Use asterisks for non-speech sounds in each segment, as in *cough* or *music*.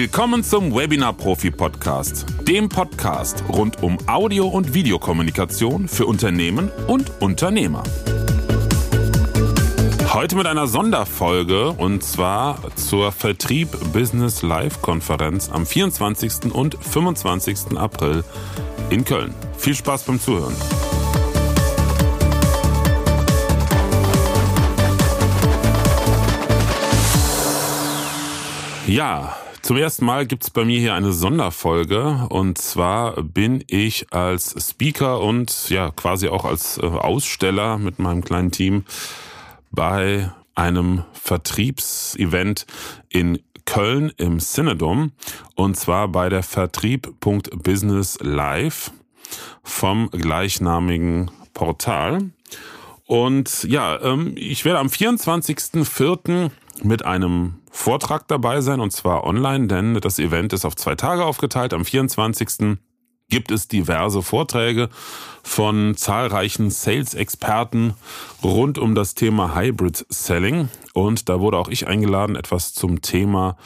Willkommen zum Webinar Profi Podcast, dem Podcast rund um Audio- und Videokommunikation für Unternehmen und Unternehmer. Heute mit einer Sonderfolge und zwar zur Vertrieb Business Live Konferenz am 24. und 25. April in Köln. Viel Spaß beim Zuhören. Ja, zum ersten Mal gibt's bei mir hier eine Sonderfolge und zwar bin ich als Speaker und ja quasi auch als äh, Aussteller mit meinem kleinen Team bei einem Vertriebsevent in Köln im Synodom und zwar bei der Vertrieb.business live vom gleichnamigen Portal. Und ja, ähm, ich werde am 24.04. mit einem Vortrag dabei sein und zwar online, denn das Event ist auf zwei Tage aufgeteilt. Am 24 gibt es diverse Vorträge von zahlreichen Sales-Experten rund um das Thema Hybrid Selling. Und da wurde auch ich eingeladen, etwas zum Thema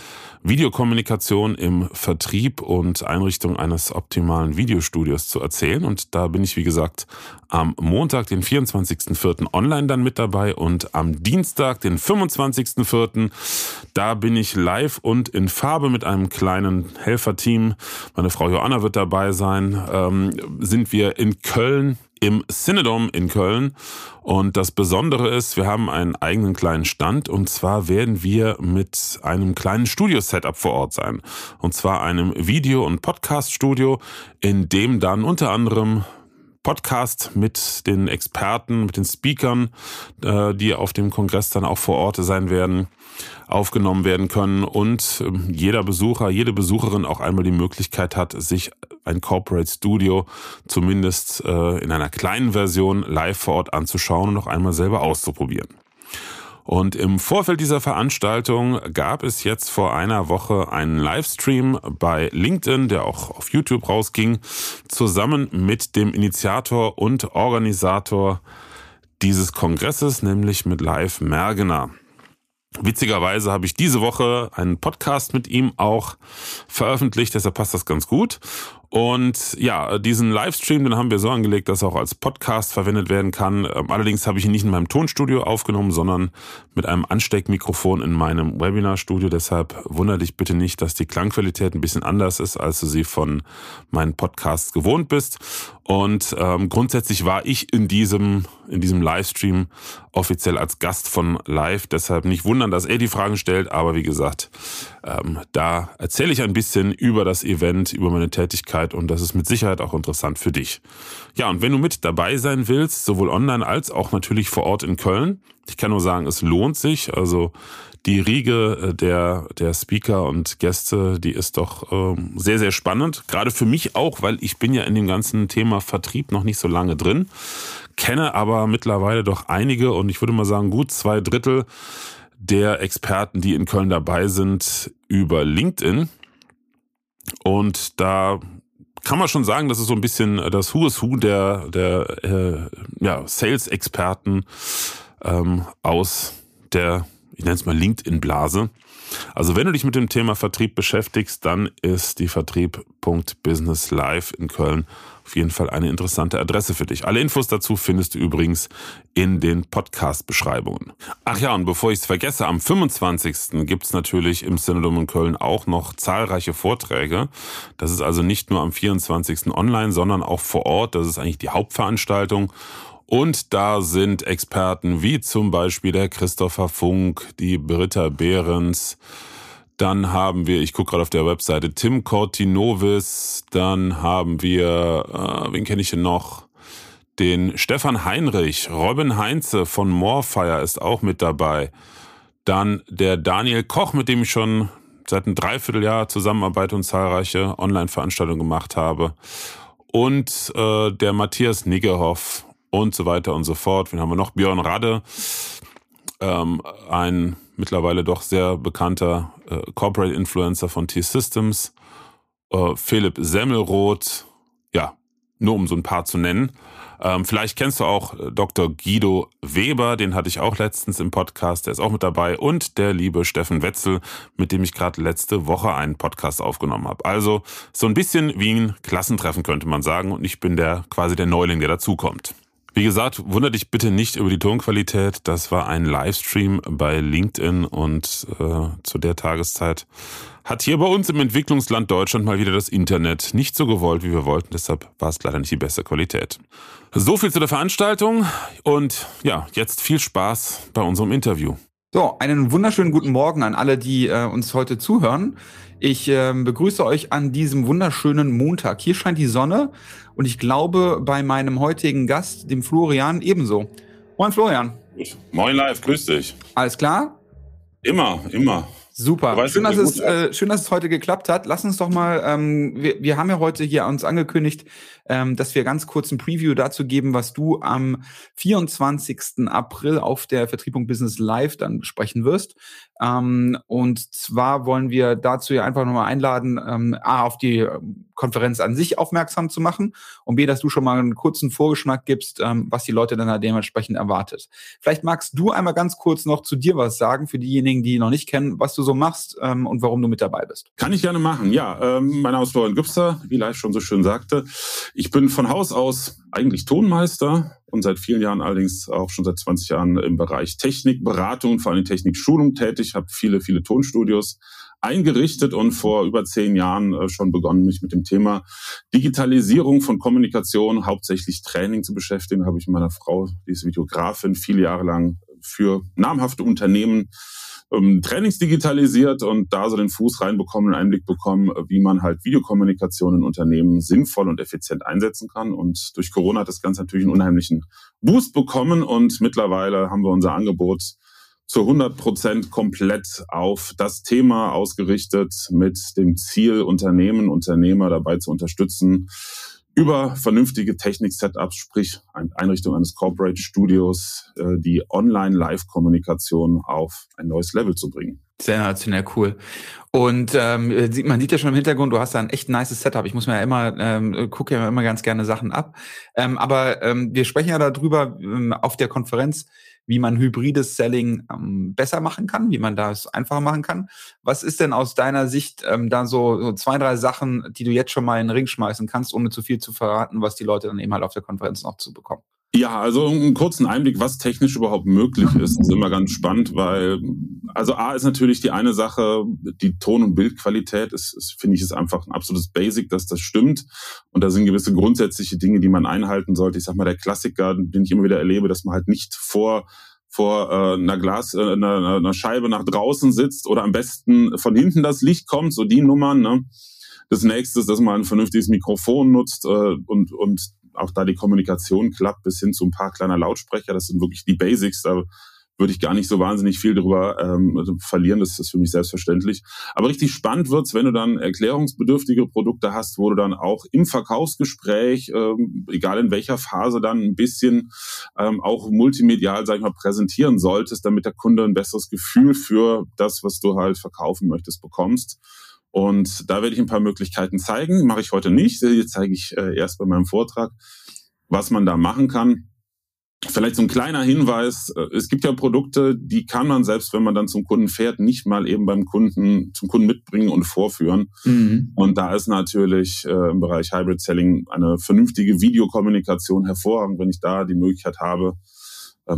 Videokommunikation im Vertrieb und Einrichtung eines optimalen Videostudios zu erzählen. Und da bin ich, wie gesagt, am Montag, den 24.04. online dann mit dabei und am Dienstag, den 25.04. da bin ich live und in Farbe mit einem kleinen Helferteam. Meine Frau Joanna wird dabei sein. Ähm, sind wir in Köln im Synodom in Köln. Und das Besondere ist, wir haben einen eigenen kleinen Stand und zwar werden wir mit einem kleinen Studio-Setup vor Ort sein. Und zwar einem Video- und Podcast-Studio, in dem dann unter anderem Podcast mit den Experten, mit den Speakern, äh, die auf dem Kongress dann auch vor Ort sein werden, aufgenommen werden können und ähm, jeder Besucher, jede Besucherin auch einmal die Möglichkeit hat, sich ein Corporate Studio zumindest äh, in einer kleinen Version live vor Ort anzuschauen und noch einmal selber auszuprobieren. Und im Vorfeld dieser Veranstaltung gab es jetzt vor einer Woche einen Livestream bei LinkedIn, der auch auf YouTube rausging, zusammen mit dem Initiator und Organisator dieses Kongresses, nämlich mit Live Mergener. Witzigerweise habe ich diese Woche einen Podcast mit ihm auch veröffentlicht, deshalb passt das ganz gut. Und ja, diesen Livestream, den haben wir so angelegt, dass er auch als Podcast verwendet werden kann. Ähm, allerdings habe ich ihn nicht in meinem Tonstudio aufgenommen, sondern mit einem Ansteckmikrofon in meinem Webinarstudio. Deshalb wundere dich bitte nicht, dass die Klangqualität ein bisschen anders ist, als du sie von meinen Podcasts gewohnt bist. Und ähm, grundsätzlich war ich in diesem, in diesem Livestream offiziell als Gast von Live. Deshalb nicht wundern, dass er die Fragen stellt. Aber wie gesagt, ähm, da erzähle ich ein bisschen über das Event, über meine Tätigkeit Möglichkeit und das ist mit Sicherheit auch interessant für dich. Ja, und wenn du mit dabei sein willst, sowohl online als auch natürlich vor Ort in Köln, ich kann nur sagen, es lohnt sich. Also die Riege äh, der, der Speaker und Gäste, die ist doch ähm, sehr, sehr spannend. Gerade für mich auch, weil ich bin ja in dem ganzen Thema Vertrieb noch nicht so lange drin, kenne aber mittlerweile doch einige und ich würde mal sagen, gut zwei Drittel der Experten, die in Köln dabei sind, über LinkedIn. Und da kann man schon sagen, das ist so ein bisschen das Who is Who der, der äh, ja, Sales-Experten ähm, aus der, ich nenne es mal LinkedIn-Blase. Also wenn du dich mit dem Thema Vertrieb beschäftigst, dann ist die Vertrieb.business live in Köln auf jeden Fall eine interessante Adresse für dich. Alle Infos dazu findest du übrigens in den Podcast-Beschreibungen. Ach ja, und bevor ich es vergesse, am 25. gibt es natürlich im Synodom in Köln auch noch zahlreiche Vorträge. Das ist also nicht nur am 24. online, sondern auch vor Ort. Das ist eigentlich die Hauptveranstaltung. Und da sind Experten wie zum Beispiel der Christopher Funk, die Britta Behrens, dann haben wir, ich gucke gerade auf der Webseite, Tim Cortinovis. Dann haben wir, äh, wen kenne ich denn noch? Den Stefan Heinrich. Robin Heinze von Morefire ist auch mit dabei. Dann der Daniel Koch, mit dem ich schon seit einem Dreivierteljahr zusammenarbeite und zahlreiche Online-Veranstaltungen gemacht habe. Und äh, der Matthias Niggerhoff und so weiter und so fort. Wen haben wir noch? Björn Radde, ähm, ein mittlerweile doch sehr bekannter äh, Corporate Influencer von T-Systems, äh, Philipp Semmelroth, ja, nur um so ein paar zu nennen. Ähm, vielleicht kennst du auch äh, Dr. Guido Weber, den hatte ich auch letztens im Podcast, der ist auch mit dabei. Und der liebe Steffen Wetzel, mit dem ich gerade letzte Woche einen Podcast aufgenommen habe. Also so ein bisschen wie ein Klassentreffen könnte man sagen. Und ich bin der quasi der Neuling, der dazukommt. Wie gesagt, wundere dich bitte nicht über die Tonqualität. Das war ein Livestream bei LinkedIn und äh, zu der Tageszeit hat hier bei uns im Entwicklungsland Deutschland mal wieder das Internet nicht so gewollt, wie wir wollten. Deshalb war es leider nicht die beste Qualität. So viel zu der Veranstaltung und ja, jetzt viel Spaß bei unserem Interview. So, einen wunderschönen guten Morgen an alle, die äh, uns heute zuhören. Ich äh, begrüße euch an diesem wunderschönen Montag. Hier scheint die Sonne und ich glaube bei meinem heutigen Gast, dem Florian, ebenso. Moin Florian. Moin live, grüß dich. Alles klar? Immer, immer. Super. Schön dass, es, äh, schön, dass es heute geklappt hat. Lass uns doch mal, ähm, wir, wir haben ja heute hier uns angekündigt, ähm, dass wir ganz kurz ein Preview dazu geben, was du am 24. April auf der Vertriebung Business Live dann besprechen wirst. Ähm, und zwar wollen wir dazu ja einfach nochmal einladen, ähm, A, auf die ähm, Konferenz an sich aufmerksam zu machen und B, dass du schon mal einen kurzen Vorgeschmack gibst, ähm, was die Leute dann da dementsprechend erwartet. Vielleicht magst du einmal ganz kurz noch zu dir was sagen, für diejenigen, die noch nicht kennen, was du so machst ähm, und warum du mit dabei bist. Kann ich gerne machen, ja. Ähm, mein Name ist Florian Gübster, wie Live schon so schön sagte. Bin von Haus aus eigentlich Tonmeister und seit vielen Jahren allerdings auch schon seit 20 Jahren im Bereich Technik, Beratung, vor allem Technikschulung tätig, habe viele, viele Tonstudios eingerichtet und vor über zehn Jahren äh, schon begonnen, mich mit dem Thema Digitalisierung von Kommunikation, hauptsächlich Training zu beschäftigen. Habe ich mit meiner Frau, die ist Videografin, viele Jahre lang für namhafte Unternehmen ähm, Trainings digitalisiert und da so den Fuß reinbekommen, einen Einblick bekommen, wie man halt Videokommunikation in Unternehmen sinnvoll und effizient einsetzen kann. Und durch Corona hat das Ganze natürlich einen unheimlichen Boost bekommen und mittlerweile haben wir unser Angebot zu 100 Prozent komplett auf das Thema ausgerichtet mit dem Ziel, Unternehmen, Unternehmer dabei zu unterstützen, über vernünftige Technik-Setups, sprich Einrichtung eines Corporate Studios, äh, die Online-Live-Kommunikation auf ein neues Level zu bringen. Sensationell cool. Und ähm, man sieht ja schon im Hintergrund, du hast da ein echt nice Setup. Ich muss mir ja immer, ähm, gucke ja immer ganz gerne Sachen ab. Ähm, aber ähm, wir sprechen ja darüber ähm, auf der Konferenz, wie man hybrides Selling ähm, besser machen kann, wie man das einfacher machen kann. Was ist denn aus deiner Sicht ähm, da so, so zwei, drei Sachen, die du jetzt schon mal in den Ring schmeißen kannst, ohne zu viel zu verraten, was die Leute dann eben halt auf der Konferenz noch zu bekommen? Ja, also einen kurzen Einblick, was technisch überhaupt möglich ist, ist immer ganz spannend, weil also A ist natürlich die eine Sache, die Ton- und Bildqualität ist, ist finde ich, ist einfach ein absolutes Basic, dass das stimmt. Und da sind gewisse grundsätzliche Dinge, die man einhalten sollte. Ich sag mal, der Klassiker, den ich immer wieder erlebe, dass man halt nicht vor vor äh, einer Glas, äh, einer, einer Scheibe nach draußen sitzt oder am besten von hinten das Licht kommt, so die Nummern. Ne? Das nächste ist, dass man ein vernünftiges Mikrofon nutzt äh, und, und auch da die Kommunikation klappt bis hin zu ein paar kleiner Lautsprecher. Das sind wirklich die Basics. Da würde ich gar nicht so wahnsinnig viel darüber ähm, verlieren. Das ist für mich selbstverständlich. Aber richtig spannend wird's, wenn du dann erklärungsbedürftige Produkte hast, wo du dann auch im Verkaufsgespräch, ähm, egal in welcher Phase, dann ein bisschen ähm, auch multimedial, sag ich mal, präsentieren solltest, damit der Kunde ein besseres Gefühl für das, was du halt verkaufen möchtest, bekommst. Und da werde ich ein paar Möglichkeiten zeigen. Mache ich heute nicht. Die zeige ich äh, erst bei meinem Vortrag, was man da machen kann. Vielleicht so ein kleiner Hinweis. Äh, es gibt ja Produkte, die kann man selbst, wenn man dann zum Kunden fährt, nicht mal eben beim Kunden, zum Kunden mitbringen und vorführen. Mhm. Und da ist natürlich äh, im Bereich Hybrid Selling eine vernünftige Videokommunikation hervorragend, wenn ich da die Möglichkeit habe,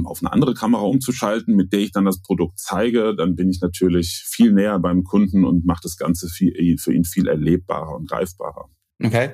auf eine andere Kamera umzuschalten, mit der ich dann das Produkt zeige, dann bin ich natürlich viel näher beim Kunden und mache das Ganze viel, für ihn viel erlebbarer und greifbarer. Okay.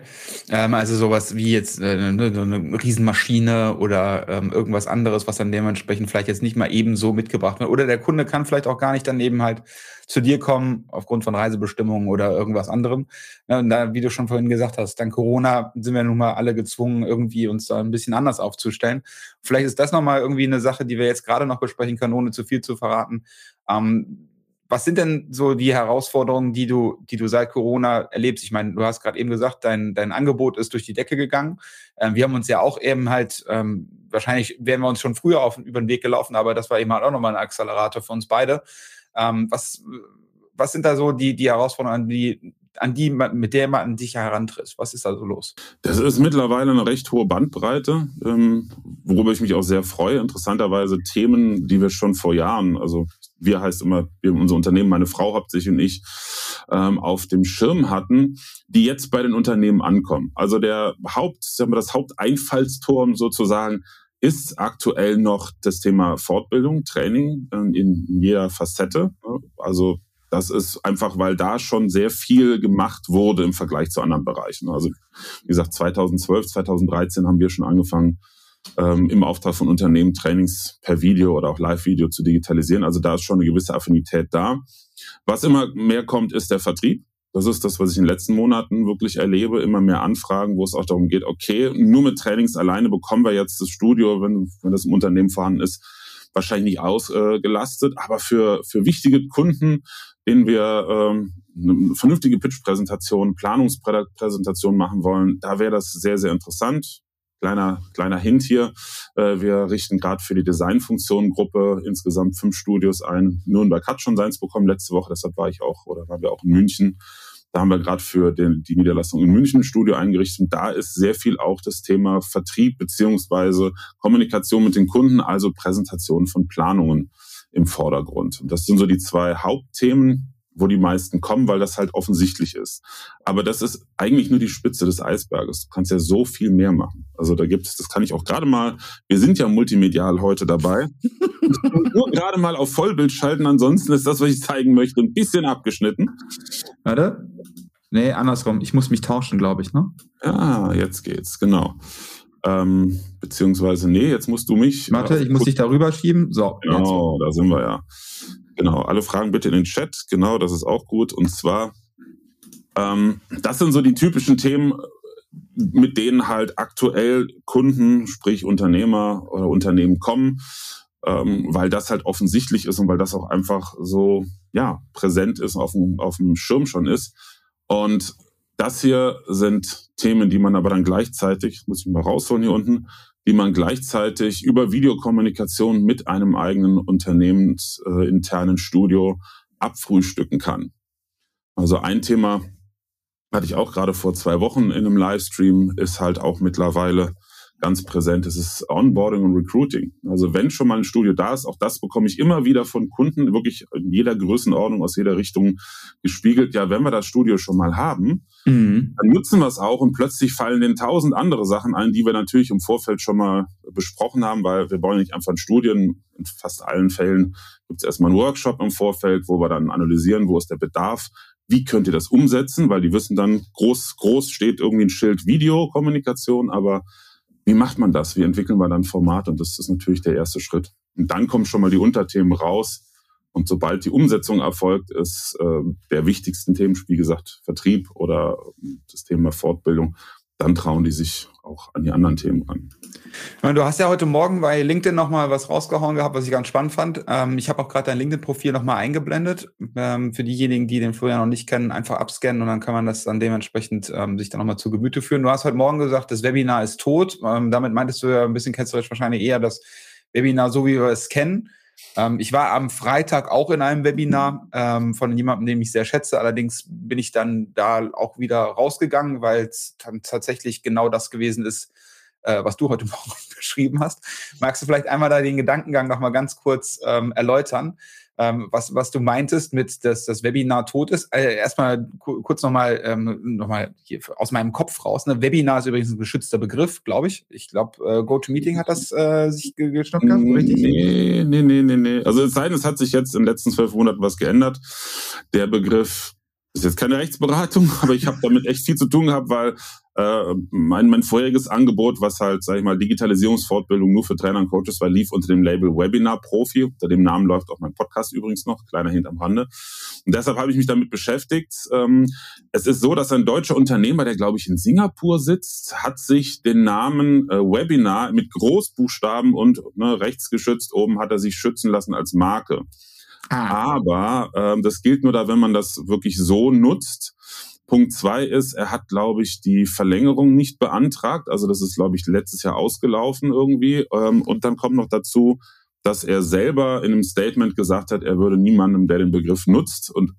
Ähm, also sowas wie jetzt äh, ne, so eine Riesenmaschine oder ähm, irgendwas anderes, was dann dementsprechend vielleicht jetzt nicht mal eben so mitgebracht wird. Oder der Kunde kann vielleicht auch gar nicht dann eben halt zu dir kommen aufgrund von Reisebestimmungen oder irgendwas anderem. Ja, und da, wie du schon vorhin gesagt hast, dann Corona sind wir nun mal alle gezwungen, irgendwie uns da ein bisschen anders aufzustellen. Vielleicht ist das nochmal irgendwie eine Sache, die wir jetzt gerade noch besprechen können, ohne zu viel zu verraten. Ähm, was sind denn so die Herausforderungen, die du, die du seit Corona erlebst? Ich meine, du hast gerade eben gesagt, dein, dein Angebot ist durch die Decke gegangen. Ähm, wir haben uns ja auch eben halt, ähm, wahrscheinlich wären wir uns schon früher auf, über den Weg gelaufen, aber das war eben halt auch nochmal ein Accelerator für uns beide. Ähm, was, was sind da so die, die Herausforderungen, die an die, mit der man an dich herantritt? Was ist da so los? Das ist mittlerweile eine recht hohe Bandbreite, ähm, worüber ich mich auch sehr freue. Interessanterweise Themen, die wir schon vor Jahren, also wir heißt immer, wir, unser Unternehmen, meine Frau hauptsächlich und ich, ähm, auf dem Schirm hatten, die jetzt bei den Unternehmen ankommen. Also der Haupt, sagen wir, das Haupteinfallsturm sozusagen ist aktuell noch das Thema Fortbildung, Training äh, in jeder Facette. Also das ist einfach, weil da schon sehr viel gemacht wurde im Vergleich zu anderen Bereichen. Also wie gesagt, 2012, 2013 haben wir schon angefangen, ähm, im Auftrag von Unternehmen Trainings per Video oder auch Live-Video zu digitalisieren. Also da ist schon eine gewisse Affinität da. Was immer mehr kommt, ist der Vertrieb. Das ist das, was ich in den letzten Monaten wirklich erlebe. Immer mehr Anfragen, wo es auch darum geht, okay, nur mit Trainings alleine bekommen wir jetzt das Studio, wenn, wenn das im Unternehmen vorhanden ist, wahrscheinlich nicht ausgelastet. Aber für, für wichtige Kunden, denen wir ähm, eine vernünftige Pitch-Präsentation, Planungspräsentation machen wollen, da wäre das sehr, sehr interessant. Kleiner, kleiner Hint hier. Äh, wir richten gerade für die Designfunktionengruppe insgesamt fünf Studios ein. Nürnberg hat schon seins bekommen letzte Woche, deshalb war ich auch oder waren wir auch in München. Da haben wir gerade für den, die Niederlassung in München ein Studio eingerichtet. Und da ist sehr viel auch das Thema Vertrieb beziehungsweise Kommunikation mit den Kunden, also Präsentation von Planungen im Vordergrund. Und das sind so die zwei Hauptthemen, wo die meisten kommen, weil das halt offensichtlich ist. Aber das ist eigentlich nur die Spitze des Eisberges. Du kannst ja so viel mehr machen. Also da gibt es, das kann ich auch gerade mal, wir sind ja multimedial heute dabei. *laughs* nur gerade mal auf Vollbild schalten, ansonsten ist das, was ich zeigen möchte, ein bisschen abgeschnitten. Warte. Nee, andersrum. Ich muss mich tauschen, glaube ich, ne? Ah, jetzt geht's, genau. Ähm, beziehungsweise, nee, jetzt musst du mich. Warte, ich muss dich darüber schieben. So. Genau, da sind wir ja. Genau, alle Fragen bitte in den Chat. Genau, das ist auch gut. Und zwar, ähm, das sind so die typischen Themen, mit denen halt aktuell Kunden, sprich Unternehmer oder Unternehmen kommen, ähm, weil das halt offensichtlich ist und weil das auch einfach so ja präsent ist, auf dem, auf dem Schirm schon ist. Und das hier sind Themen, die man aber dann gleichzeitig, muss ich mal rausholen hier unten, die man gleichzeitig über Videokommunikation mit einem eigenen unternehmensinternen Studio abfrühstücken kann. Also ein Thema hatte ich auch gerade vor zwei Wochen in einem Livestream, ist halt auch mittlerweile ganz präsent. Es ist Onboarding und Recruiting. Also wenn schon mal ein Studio da ist, auch das bekomme ich immer wieder von Kunden, wirklich in jeder Größenordnung, aus jeder Richtung gespiegelt. Ja, wenn wir das Studio schon mal haben, mhm. dann nutzen wir es auch und plötzlich fallen den tausend andere Sachen ein, die wir natürlich im Vorfeld schon mal besprochen haben, weil wir wollen nicht einfach ein Studio. In fast allen Fällen gibt es erstmal einen Workshop im Vorfeld, wo wir dann analysieren, wo ist der Bedarf, wie könnt ihr das umsetzen, weil die wissen dann, groß, groß steht irgendwie ein Schild Videokommunikation, aber wie macht man das? Wie entwickeln wir dann Format? Und das ist natürlich der erste Schritt. Und dann kommen schon mal die Unterthemen raus. Und sobald die Umsetzung erfolgt, ist äh, der wichtigsten Themen, wie gesagt, Vertrieb oder das Thema Fortbildung, dann trauen die sich auch an die anderen Themen ran. Du hast ja heute Morgen bei LinkedIn nochmal was rausgehauen gehabt, was ich ganz spannend fand. Ähm, ich habe auch gerade dein LinkedIn-Profil nochmal eingeblendet. Ähm, für diejenigen, die den Florian noch nicht kennen, einfach abscannen und dann kann man das dann dementsprechend ähm, sich dann nochmal zu Gemüte führen. Du hast heute Morgen gesagt, das Webinar ist tot. damit meintest du ja ein bisschen ketzerisch wahrscheinlich eher das Webinar, so wie wir es kennen. Ähm, ich war am Freitag auch in einem Webinar ähm, von jemandem, den ich sehr schätze. Allerdings bin ich dann da auch wieder rausgegangen, weil es dann tatsächlich genau das gewesen ist, äh, was du heute *laughs* Morgen beschrieben hast. Magst du vielleicht einmal da den Gedankengang noch mal ganz kurz ähm, erläutern? Ähm, was, was du meintest mit, dass das Webinar tot ist. Äh, erstmal kurz nochmal ähm, noch hier aus meinem Kopf raus. Ne? Webinar ist übrigens ein geschützter Begriff, glaube ich. Ich glaube, äh, GoToMeeting hat das äh, sich geschnappt gehabt, richtig? Nee, nee, nee, nee, nee. Also es sei denn, es hat sich jetzt in den letzten zwölf Monaten was geändert. Der Begriff ist jetzt keine Rechtsberatung, *laughs* aber ich habe damit echt viel zu tun gehabt, weil äh, mein, mein vorheriges Angebot, was halt, sage ich mal, Digitalisierungsfortbildung nur für Trainer und Coaches war, lief unter dem Label Webinar Profi. Unter dem Namen läuft auch mein Podcast übrigens noch, kleiner Hint am Rande. Und deshalb habe ich mich damit beschäftigt. Ähm, es ist so, dass ein deutscher Unternehmer, der glaube ich in Singapur sitzt, hat sich den Namen äh, Webinar mit Großbuchstaben und ne, rechtsgeschützt oben hat er sich schützen lassen als Marke. Ah. Aber ähm, das gilt nur da, wenn man das wirklich so nutzt. Punkt zwei ist, er hat, glaube ich, die Verlängerung nicht beantragt. Also das ist, glaube ich, letztes Jahr ausgelaufen irgendwie. Ähm, und dann kommt noch dazu, dass er selber in einem Statement gesagt hat, er würde niemandem, der den Begriff nutzt und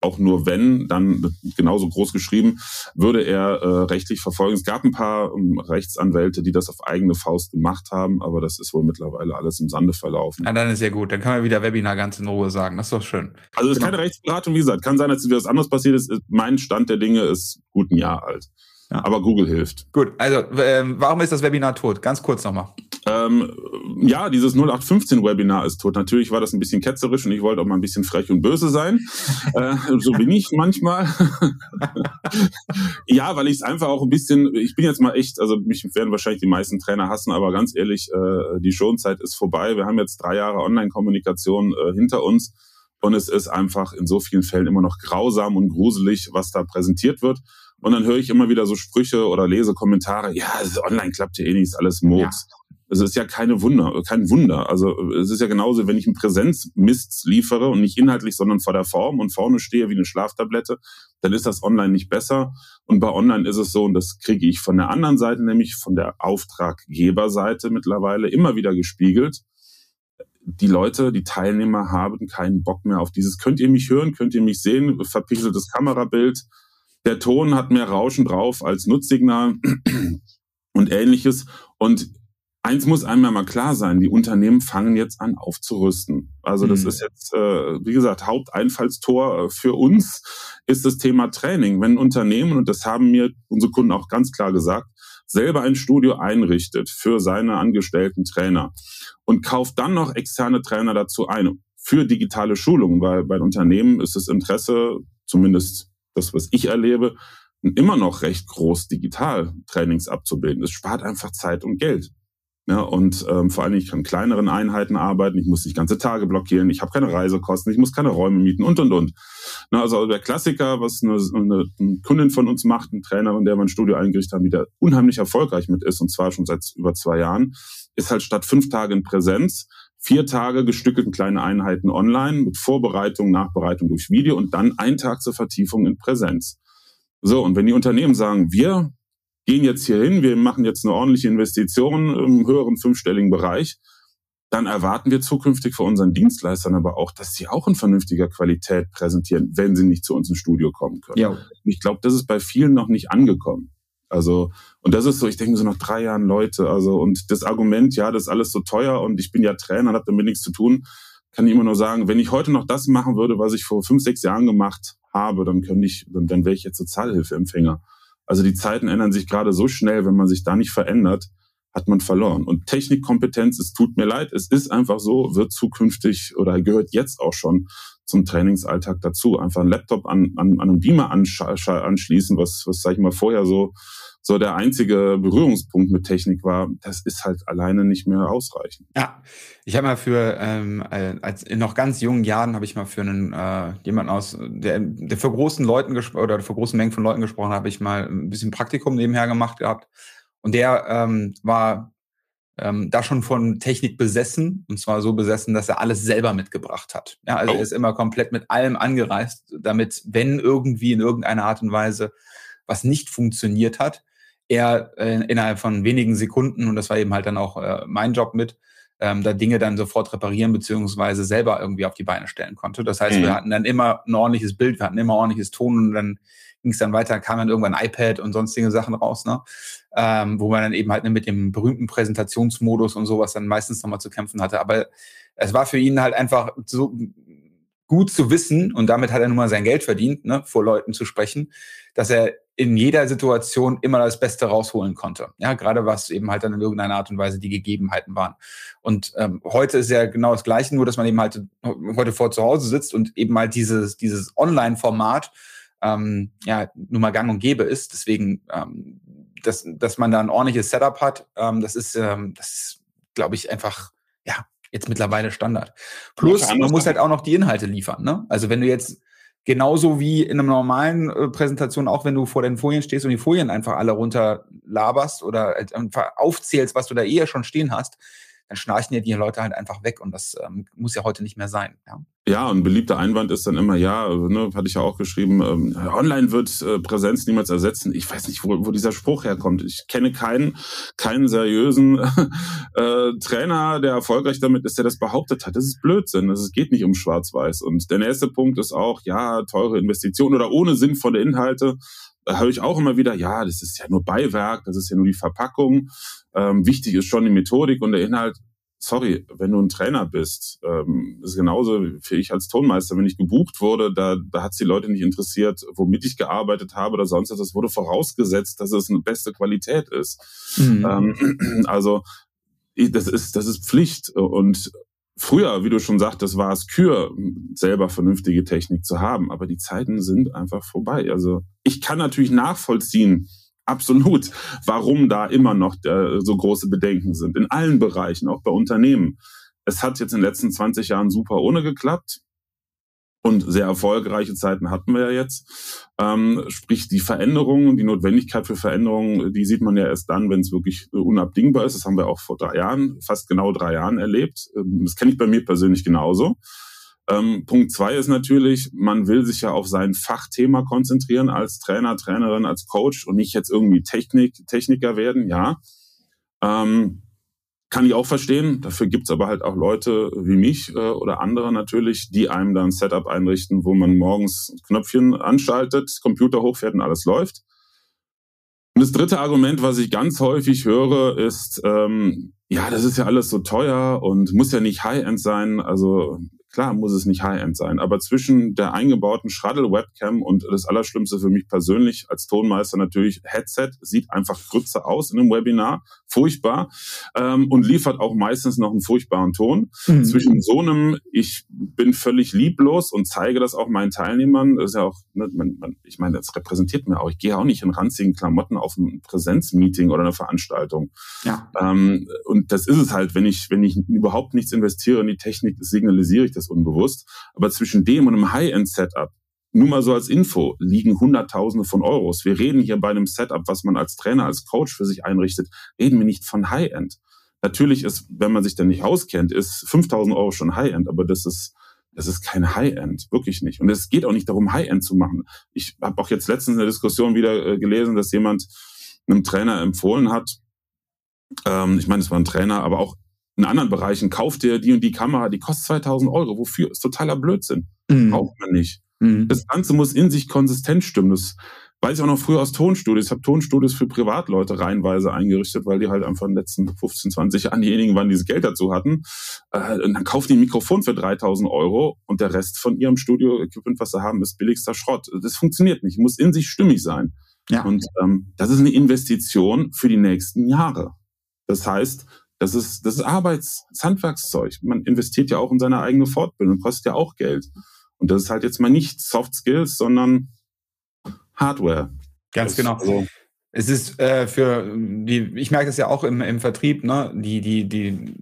auch nur wenn, dann genauso groß geschrieben, würde er äh, rechtlich verfolgen. Es gab ein paar ähm, Rechtsanwälte, die das auf eigene Faust gemacht haben, aber das ist wohl mittlerweile alles im Sande verlaufen. Ja, dann ist ja gut. Dann kann man wieder Webinar ganz in Ruhe sagen. Das ist doch schön. Also es ist genau. keine Rechtsberatung, wie gesagt. Kann sein, dass wieder was anderes passiert ist. Mein Stand der Dinge ist gut ein Jahr alt. Ja. Aber Google hilft. Gut, also ähm, warum ist das Webinar tot? Ganz kurz nochmal. Ähm, ja, dieses 0815-Webinar ist tot. Natürlich war das ein bisschen ketzerisch und ich wollte auch mal ein bisschen frech und böse sein. *laughs* äh, so bin ich manchmal. *laughs* ja, weil ich es einfach auch ein bisschen, ich bin jetzt mal echt, also mich werden wahrscheinlich die meisten Trainer hassen, aber ganz ehrlich, äh, die Schonzeit ist vorbei. Wir haben jetzt drei Jahre Online-Kommunikation äh, hinter uns. Und es ist einfach in so vielen Fällen immer noch grausam und gruselig, was da präsentiert wird. Und dann höre ich immer wieder so Sprüche oder lese Kommentare, ja, online klappt ja eh nichts, alles Murks. Ja. Es ist ja keine Wunder, kein Wunder. Also es ist ja genauso, wenn ich einen Präsenzmist liefere und nicht inhaltlich, sondern vor der Form und vorne stehe wie eine Schlaftablette, dann ist das online nicht besser. Und bei online ist es so, und das kriege ich von der anderen Seite, nämlich von der Auftraggeberseite mittlerweile immer wieder gespiegelt. Die Leute, die Teilnehmer haben keinen Bock mehr auf dieses, könnt ihr mich hören, könnt ihr mich sehen, verpixeltes Kamerabild, der Ton hat mehr Rauschen drauf als Nutzsignal *clears throat* und ähnliches. Und eins muss einmal mal klar sein, die Unternehmen fangen jetzt an aufzurüsten. Also das mhm. ist jetzt, äh, wie gesagt, Haupteinfallstor äh, für uns ist das Thema Training. Wenn ein Unternehmen, und das haben mir unsere Kunden auch ganz klar gesagt, selber ein Studio einrichtet für seine angestellten Trainer und kauft dann noch externe Trainer dazu ein für digitale Schulungen, weil bei Unternehmen ist das Interesse, zumindest das, was ich erlebe, immer noch recht groß digital Trainings abzubilden. Es spart einfach Zeit und Geld. Ja, und ähm, vor allem, ich kann kleineren Einheiten arbeiten, ich muss nicht ganze Tage blockieren, ich habe keine Reisekosten, ich muss keine Räume mieten und und und. Na, also der Klassiker, was eine, eine, eine Kundin von uns macht, ein Trainer, in der wir ein Studio eingerichtet haben, die da unheimlich erfolgreich mit ist, und zwar schon seit über zwei Jahren, ist halt statt fünf Tage in Präsenz vier Tage gestückelt kleine Einheiten online mit Vorbereitung, Nachbereitung durch Video und dann ein Tag zur Vertiefung in Präsenz. So, und wenn die Unternehmen sagen, wir gehen jetzt hier hin, wir machen jetzt eine ordentliche Investition im höheren fünfstelligen Bereich, dann erwarten wir zukünftig von unseren Dienstleistern aber auch, dass sie auch in vernünftiger Qualität präsentieren, wenn sie nicht zu uns ins Studio kommen können. Ja. Ich glaube, das ist bei vielen noch nicht angekommen. Also, und das ist so, ich denke so nach drei Jahren Leute, also, und das Argument, ja, das ist alles so teuer und ich bin ja Trainer, hat damit nichts zu tun, kann ich immer nur sagen, wenn ich heute noch das machen würde, was ich vor fünf, sechs Jahren gemacht habe, dann könnte ich, dann, dann wäre ich jetzt Sozialhilfeempfänger. Also die Zeiten ändern sich gerade so schnell, wenn man sich da nicht verändert, hat man verloren. Und Technikkompetenz, es tut mir leid, es ist einfach so, wird zukünftig oder gehört jetzt auch schon zum Trainingsalltag dazu. Einfach einen Laptop an, an, an einen Beamer anschließen, was, was sag ich mal, vorher so so der einzige Berührungspunkt mit Technik war, das ist halt alleine nicht mehr ausreichend. Ja, ich habe mal für, ähm, äh, als in noch ganz jungen Jahren habe ich mal für einen äh, jemanden aus, der, der für großen Leuten oder für großen Mengen von Leuten gesprochen, habe ich mal ein bisschen Praktikum nebenher gemacht gehabt. Und der ähm, war ähm, da schon von Technik besessen und zwar so besessen, dass er alles selber mitgebracht hat. Ja, also oh. er ist immer komplett mit allem angereist, damit, wenn irgendwie in irgendeiner Art und Weise was nicht funktioniert hat, er äh, innerhalb von wenigen Sekunden, und das war eben halt dann auch äh, mein Job mit, ähm, da Dinge dann sofort reparieren beziehungsweise selber irgendwie auf die Beine stellen konnte. Das heißt, mhm. wir hatten dann immer ein ordentliches Bild, wir hatten immer ordentliches Ton und dann ging es dann weiter, kam dann irgendwann ein iPad und sonstige Sachen raus, ne? Ähm, wo man dann eben halt mit dem berühmten Präsentationsmodus und sowas dann meistens nochmal zu kämpfen hatte. Aber es war für ihn halt einfach so gut zu wissen, und damit hat er nun mal sein Geld verdient, ne, vor Leuten zu sprechen, dass er in jeder Situation immer das Beste rausholen konnte. Ja, gerade was eben halt dann in irgendeiner Art und Weise die Gegebenheiten waren. Und ähm, heute ist ja genau das Gleiche, nur dass man eben halt heute vor zu Hause sitzt und eben halt dieses, dieses Online-Format ähm, ja nun mal gang und gäbe ist. Deswegen, ähm, dass, dass man da ein ordentliches Setup hat, ähm, das ist, ähm, das ist, glaube ich, einfach, ja, jetzt mittlerweile Standard. Plus, man muss halt auch noch die Inhalte liefern. Ne? Also wenn du jetzt Genauso wie in einer normalen äh, Präsentation, auch wenn du vor den Folien stehst und die Folien einfach alle runter laberst oder einfach aufzählst, was du da eher schon stehen hast, dann schnarchen ja die Leute halt einfach weg und das ähm, muss ja heute nicht mehr sein. Ja, ja und beliebter Einwand ist dann immer, ja, ne, hatte ich ja auch geschrieben, ähm, online wird äh, Präsenz niemals ersetzen. Ich weiß nicht, wo, wo dieser Spruch herkommt. Ich kenne keinen, keinen seriösen *laughs* äh, Trainer, der erfolgreich damit ist, der das behauptet hat. Das ist Blödsinn. Es geht nicht um Schwarz-Weiß. Und der nächste Punkt ist auch, ja, teure Investitionen oder ohne sinnvolle Inhalte höre ich auch immer wieder, ja, das ist ja nur Beiwerk, das ist ja nur die Verpackung. Ähm, wichtig ist schon die Methodik und der Inhalt. Sorry, wenn du ein Trainer bist, ähm, das ist genauso für ich als Tonmeister, wenn ich gebucht wurde, da, da hat es die Leute nicht interessiert, womit ich gearbeitet habe oder sonst was. Es wurde vorausgesetzt, dass es eine beste Qualität ist. Mhm. Ähm, *clears throat* also das ist, das ist Pflicht. Und Früher, wie du schon sagtest, war es Kür, selber vernünftige Technik zu haben, aber die Zeiten sind einfach vorbei. Also ich kann natürlich nachvollziehen, absolut, warum da immer noch äh, so große Bedenken sind. In allen Bereichen, auch bei Unternehmen. Es hat jetzt in den letzten 20 Jahren super ohne geklappt. Und sehr erfolgreiche Zeiten hatten wir ja jetzt. Ähm, sprich, die Veränderung, die Notwendigkeit für Veränderungen, die sieht man ja erst dann, wenn es wirklich unabdingbar ist. Das haben wir auch vor drei Jahren, fast genau drei Jahren erlebt. Ähm, das kenne ich bei mir persönlich genauso. Ähm, Punkt zwei ist natürlich, man will sich ja auf sein Fachthema konzentrieren als Trainer, Trainerin, als Coach und nicht jetzt irgendwie Technik, Techniker werden, ja. Ähm, kann ich auch verstehen. Dafür gibt's aber halt auch Leute wie mich äh, oder andere natürlich, die einem dann ein Setup einrichten, wo man morgens Knöpfchen anschaltet, Computer hochfährt und alles läuft. Und das dritte Argument, was ich ganz häufig höre, ist, ähm, ja, das ist ja alles so teuer und muss ja nicht High-End sein. Also Klar muss es nicht High-End sein, aber zwischen der eingebauten Shuttle-Webcam und das Allerschlimmste für mich persönlich als Tonmeister natürlich Headset, sieht einfach Grütze aus in einem Webinar, furchtbar ähm, und liefert auch meistens noch einen furchtbaren Ton. Mhm. Zwischen so einem, ich bin völlig lieblos und zeige das auch meinen Teilnehmern, das ist ja auch, ne, man, man, ich meine, das repräsentiert mir auch, ich gehe auch nicht in ranzigen Klamotten auf ein Präsenzmeeting oder eine Veranstaltung. Ja. Ähm, und das ist es halt, wenn ich, wenn ich überhaupt nichts investiere in die Technik, signalisiere ich das unbewusst. Aber zwischen dem und einem High-End-Setup, nur mal so als Info, liegen Hunderttausende von Euros. Wir reden hier bei einem Setup, was man als Trainer, als Coach für sich einrichtet, reden wir nicht von High-End. Natürlich ist, wenn man sich da nicht auskennt, ist 5000 Euro schon High-End, aber das ist, das ist kein High-End, wirklich nicht. Und es geht auch nicht darum, High-End zu machen. Ich habe auch jetzt letztens in der Diskussion wieder äh, gelesen, dass jemand einem Trainer empfohlen hat, ähm, ich meine, es war ein Trainer, aber auch in anderen Bereichen, kauft dir die und die Kamera, die kostet 2000 Euro. Wofür? Ist totaler Blödsinn. Mhm. Braucht man nicht. Mhm. Das Ganze muss in sich konsistent stimmen. Das weiß ich auch noch früher aus Tonstudios. Ich habe Tonstudios für Privatleute reihenweise eingerichtet, weil die halt einfach in den letzten 15, 20 Jahren diejenigen waren, die das Geld dazu hatten. Äh, und dann kaufen die ein Mikrofon für 3000 Euro und der Rest von ihrem Studio-Equipment, was sie haben, ist billigster Schrott. Das funktioniert nicht. Muss in sich stimmig sein. Ja. Und ähm, das ist eine Investition für die nächsten Jahre. Das heißt, das ist, das ist Arbeits-, das Handwerkszeug. Man investiert ja auch in seine eigene Fortbildung, kostet ja auch Geld. Und das ist halt jetzt mal nicht Soft Skills, sondern Hardware. Ganz das, genau. Also, es ist äh, für die, ich merke das ja auch im, im Vertrieb, ne, die, die, die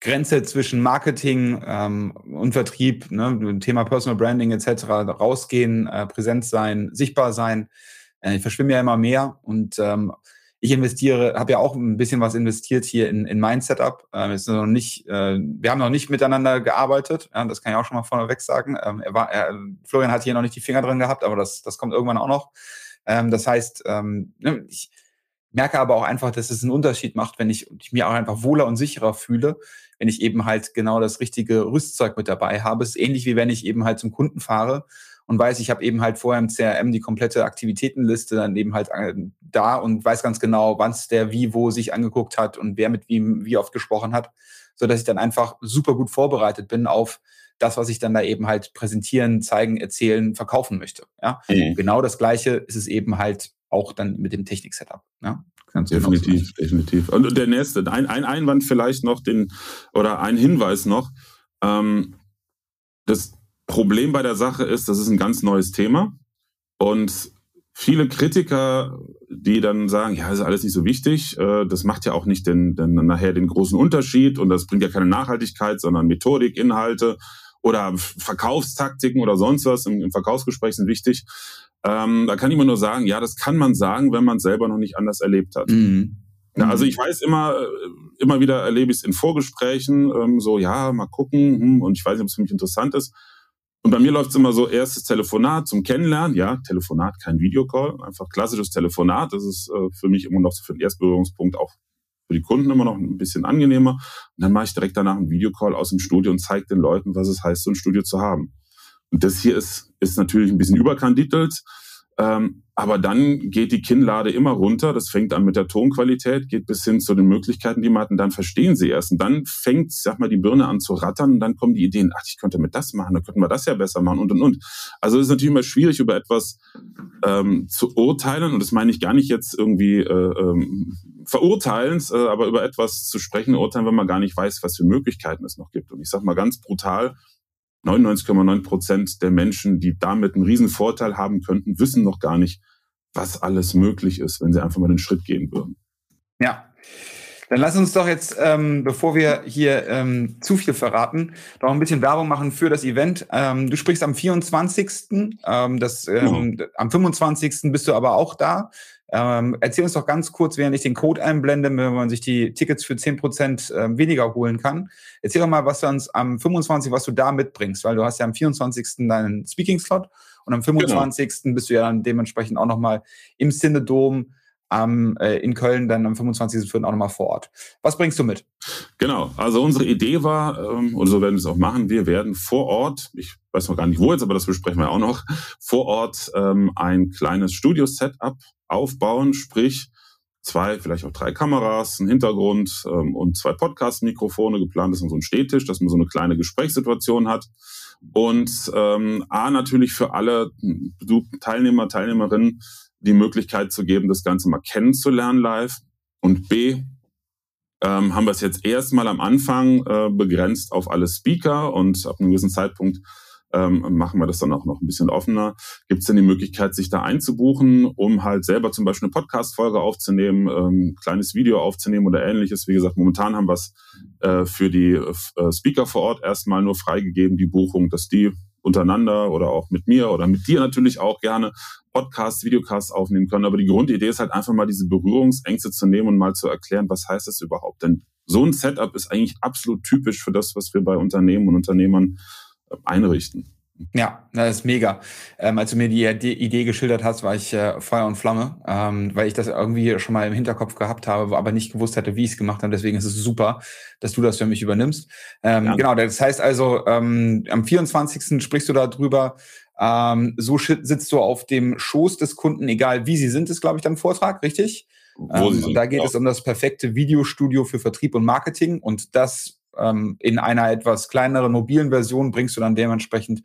Grenze zwischen Marketing ähm, und Vertrieb, ne, Thema Personal Branding etc., rausgehen, äh, präsent sein, sichtbar sein, äh, verschwimmen ja immer mehr und ähm, ich investiere, habe ja auch ein bisschen was investiert hier in, in mein Setup. Ähm, ist noch nicht, äh, wir haben noch nicht miteinander gearbeitet, ja, das kann ich auch schon mal vorneweg sagen. Ähm, er war, er, Florian hat hier noch nicht die Finger drin gehabt, aber das, das kommt irgendwann auch noch. Ähm, das heißt, ähm, ne, ich merke aber auch einfach, dass es einen Unterschied macht, wenn ich, ich mir auch einfach wohler und sicherer fühle, wenn ich eben halt genau das richtige Rüstzeug mit dabei habe. Es ist ähnlich wie wenn ich eben halt zum Kunden fahre und weiß, ich habe eben halt vorher im CRM die komplette Aktivitätenliste dann eben halt äh, da und weiß ganz genau, wann es der wie wo sich angeguckt hat und wer mit wem wie oft gesprochen hat, so dass ich dann einfach super gut vorbereitet bin auf das, was ich dann da eben halt präsentieren, zeigen, erzählen, verkaufen möchte. Ja, mhm. genau das Gleiche ist es eben halt auch dann mit dem Technik-Setup. Ja? Ganz definitiv, genau definitiv. Und der nächste, ein, ein Einwand vielleicht noch, den oder ein Hinweis noch. Ähm, das Problem bei der Sache ist, das ist ein ganz neues Thema und viele Kritiker, die dann sagen, ja, das ist alles nicht so wichtig, äh, das macht ja auch nicht den, den, nachher den großen Unterschied und das bringt ja keine Nachhaltigkeit, sondern Methodik, Inhalte oder Verkaufstaktiken oder sonst was im, im Verkaufsgespräch sind wichtig. Ähm, da kann ich mir nur sagen, ja, das kann man sagen, wenn man es selber noch nicht anders erlebt hat. Mhm. Ja, also ich weiß immer, immer wieder erlebe ich es in Vorgesprächen, ähm, so ja, mal gucken, hm, und ich weiß nicht, ob es für mich interessant ist. Und bei mir läuft es immer so, erstes Telefonat zum Kennenlernen, ja, Telefonat, kein Videocall, einfach klassisches Telefonat. Das ist äh, für mich immer noch für den Erstberührungspunkt auch für die Kunden immer noch ein bisschen angenehmer. Und dann mache ich direkt danach einen Videocall aus dem Studio und zeige den Leuten, was es heißt, so ein Studio zu haben. Und das hier ist, ist natürlich ein bisschen überkandidelt. Ähm, aber dann geht die Kinnlade immer runter. Das fängt an mit der Tonqualität, geht bis hin zu den Möglichkeiten, die man hat. Und dann verstehen sie erst. Und dann fängt, sag mal, die Birne an zu rattern. Und dann kommen die Ideen, ach, ich könnte mit das machen, dann könnten wir das ja besser machen und, und, und. Also es ist natürlich immer schwierig, über etwas ähm, zu urteilen. Und das meine ich gar nicht jetzt irgendwie äh, ähm, verurteilend, äh, aber über etwas zu sprechen, urteilen, wenn man gar nicht weiß, was für Möglichkeiten es noch gibt. Und ich sage mal ganz brutal, 99,9 Prozent der Menschen, die damit einen riesen Vorteil haben könnten, wissen noch gar nicht, was alles möglich ist, wenn sie einfach mal den Schritt gehen würden. Ja. Dann lass uns doch jetzt, ähm, bevor wir hier ähm, zu viel verraten, noch ein bisschen Werbung machen für das Event. Ähm, du sprichst am 24. Ähm, das, ähm, genau. Am 25. bist du aber auch da. Ähm, erzähl uns doch ganz kurz, während ich den Code einblende, wenn man sich die Tickets für 10% äh, weniger holen kann. Erzähl doch mal, was du uns am 25. was du da mitbringst, weil du hast ja am 24. deinen Speaking-Slot und am 25. Genau. bist du ja dann dementsprechend auch nochmal im Synodom am, äh, in Köln dann am 25.04. auch nochmal vor Ort. Was bringst du mit? Genau, also unsere Idee war, ähm, und so werden wir es auch machen, wir werden vor Ort, ich weiß noch gar nicht wo jetzt, aber das besprechen wir auch noch, vor Ort ähm, ein kleines Studio-Setup aufbauen, sprich zwei, vielleicht auch drei Kameras, ein Hintergrund ähm, und zwei Podcast-Mikrofone. Geplant ist so ein Stehtisch, dass man so eine kleine Gesprächssituation hat. Und ähm, A, natürlich für alle Teilnehmer, Teilnehmerinnen die Möglichkeit zu geben, das Ganze mal kennenzulernen live. Und B, ähm, haben wir es jetzt erstmal am Anfang äh, begrenzt auf alle Speaker und ab einem gewissen Zeitpunkt ähm, machen wir das dann auch noch ein bisschen offener. Gibt es denn die Möglichkeit, sich da einzubuchen, um halt selber zum Beispiel eine Podcast-Folge aufzunehmen, ähm, kleines Video aufzunehmen oder ähnliches? Wie gesagt, momentan haben wir es äh, für die äh, Speaker vor Ort erstmal nur freigegeben, die Buchung, dass die untereinander oder auch mit mir oder mit dir natürlich auch gerne Podcasts, Videocasts aufnehmen können. Aber die Grundidee ist halt einfach mal diese Berührungsängste zu nehmen und mal zu erklären, was heißt das überhaupt? Denn so ein Setup ist eigentlich absolut typisch für das, was wir bei Unternehmen und Unternehmern einrichten. Ja, das ist mega. Ähm, als du mir die, Idee geschildert hast, war ich äh, Feuer und Flamme, ähm, weil ich das irgendwie schon mal im Hinterkopf gehabt habe, aber nicht gewusst hatte, wie ich es gemacht habe. Deswegen ist es super, dass du das für mich übernimmst. Ähm, ja. Genau, das heißt also, ähm, am 24. sprichst du darüber, ähm, so sitzt du auf dem Schoß des Kunden, egal wie sie sind, ist, glaube ich, dein Vortrag, richtig? Wo ähm, sind, da geht ja. es um das perfekte Videostudio für Vertrieb und Marketing und das ähm, in einer etwas kleineren mobilen Version bringst du dann dementsprechend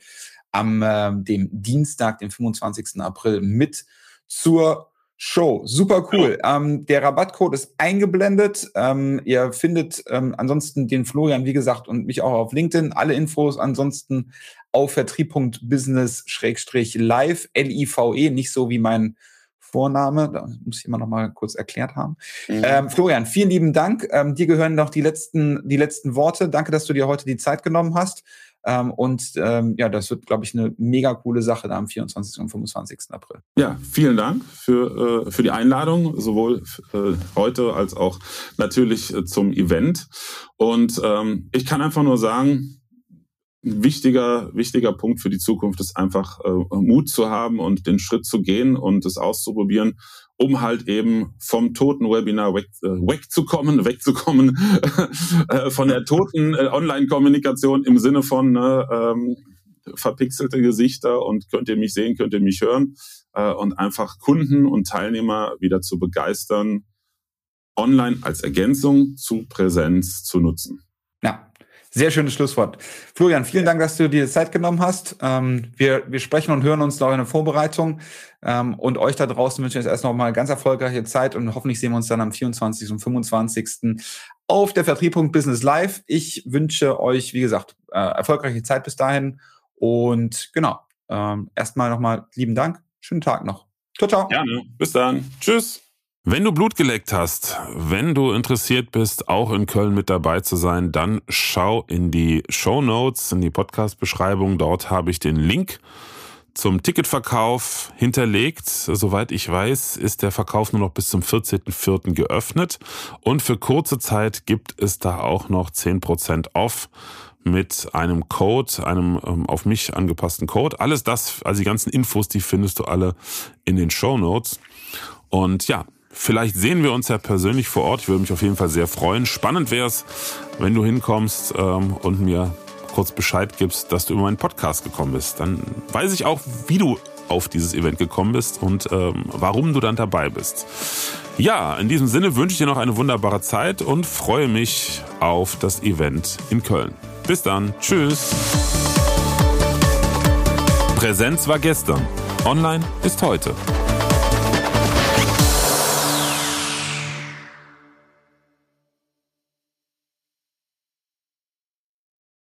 am äh, dem Dienstag, den 25. April mit zur Show. Super cool. Ähm, der Rabattcode ist eingeblendet. Ähm, ihr findet ähm, ansonsten den Florian, wie gesagt, und mich auch auf LinkedIn. Alle Infos ansonsten auf vertrieb.business-live, L-I-V-E, nicht so wie mein Vorname. Da muss ich immer noch mal kurz erklärt haben. Mhm. Ähm, Florian, vielen lieben Dank. Ähm, dir gehören noch die letzten, die letzten Worte. Danke, dass du dir heute die Zeit genommen hast. Ähm, und ähm, ja, das wird, glaube ich, eine mega coole Sache da am 24. und 25. April. Ja, vielen Dank für, äh, für die Einladung, sowohl äh, heute als auch natürlich äh, zum Event. Und ähm, ich kann einfach nur sagen, wichtiger, wichtiger Punkt für die Zukunft ist einfach äh, Mut zu haben und den Schritt zu gehen und es auszuprobieren, um halt eben vom toten Webinar weg, äh, wegzukommen, *laughs* wegzukommen äh, von der toten äh, Online-Kommunikation im Sinne von äh, ähm, verpixelte Gesichter und könnt ihr mich sehen, könnt ihr mich hören äh, und einfach Kunden und Teilnehmer wieder zu begeistern, online als Ergänzung zu Präsenz zu nutzen. Sehr schönes Schlusswort. Florian, vielen Dank, dass du dir Zeit genommen hast. Ähm, wir, wir sprechen und hören uns noch in der Vorbereitung. Ähm, und euch da draußen wünsche ich jetzt erst noch mal ganz erfolgreiche Zeit und hoffentlich sehen wir uns dann am 24. und 25. auf der Vertrieb. Business Live. Ich wünsche euch, wie gesagt, äh, erfolgreiche Zeit bis dahin. Und genau, ähm, erstmal nochmal lieben Dank. Schönen Tag noch. Ciao, ciao. Gerne. Bis dann. Tschüss. Wenn du Blut geleckt hast, wenn du interessiert bist, auch in Köln mit dabei zu sein, dann schau in die Show Notes, in die Podcast-Beschreibung. Dort habe ich den Link zum Ticketverkauf hinterlegt. Soweit ich weiß, ist der Verkauf nur noch bis zum 14.04. geöffnet. Und für kurze Zeit gibt es da auch noch 10% off mit einem Code, einem ähm, auf mich angepassten Code. Alles das, also die ganzen Infos, die findest du alle in den Show Notes. Und ja, vielleicht sehen wir uns ja persönlich vor Ort. Ich würde mich auf jeden Fall sehr freuen. Spannend wäre es, wenn du hinkommst ähm, und mir kurz Bescheid gibst, dass du über meinen Podcast gekommen bist. Dann weiß ich auch, wie du auf dieses Event gekommen bist und ähm, warum du dann dabei bist. Ja, in diesem Sinne wünsche ich dir noch eine wunderbare Zeit und freue mich auf das Event in Köln. Bis dann. Tschüss. Präsenz war gestern. Online ist heute.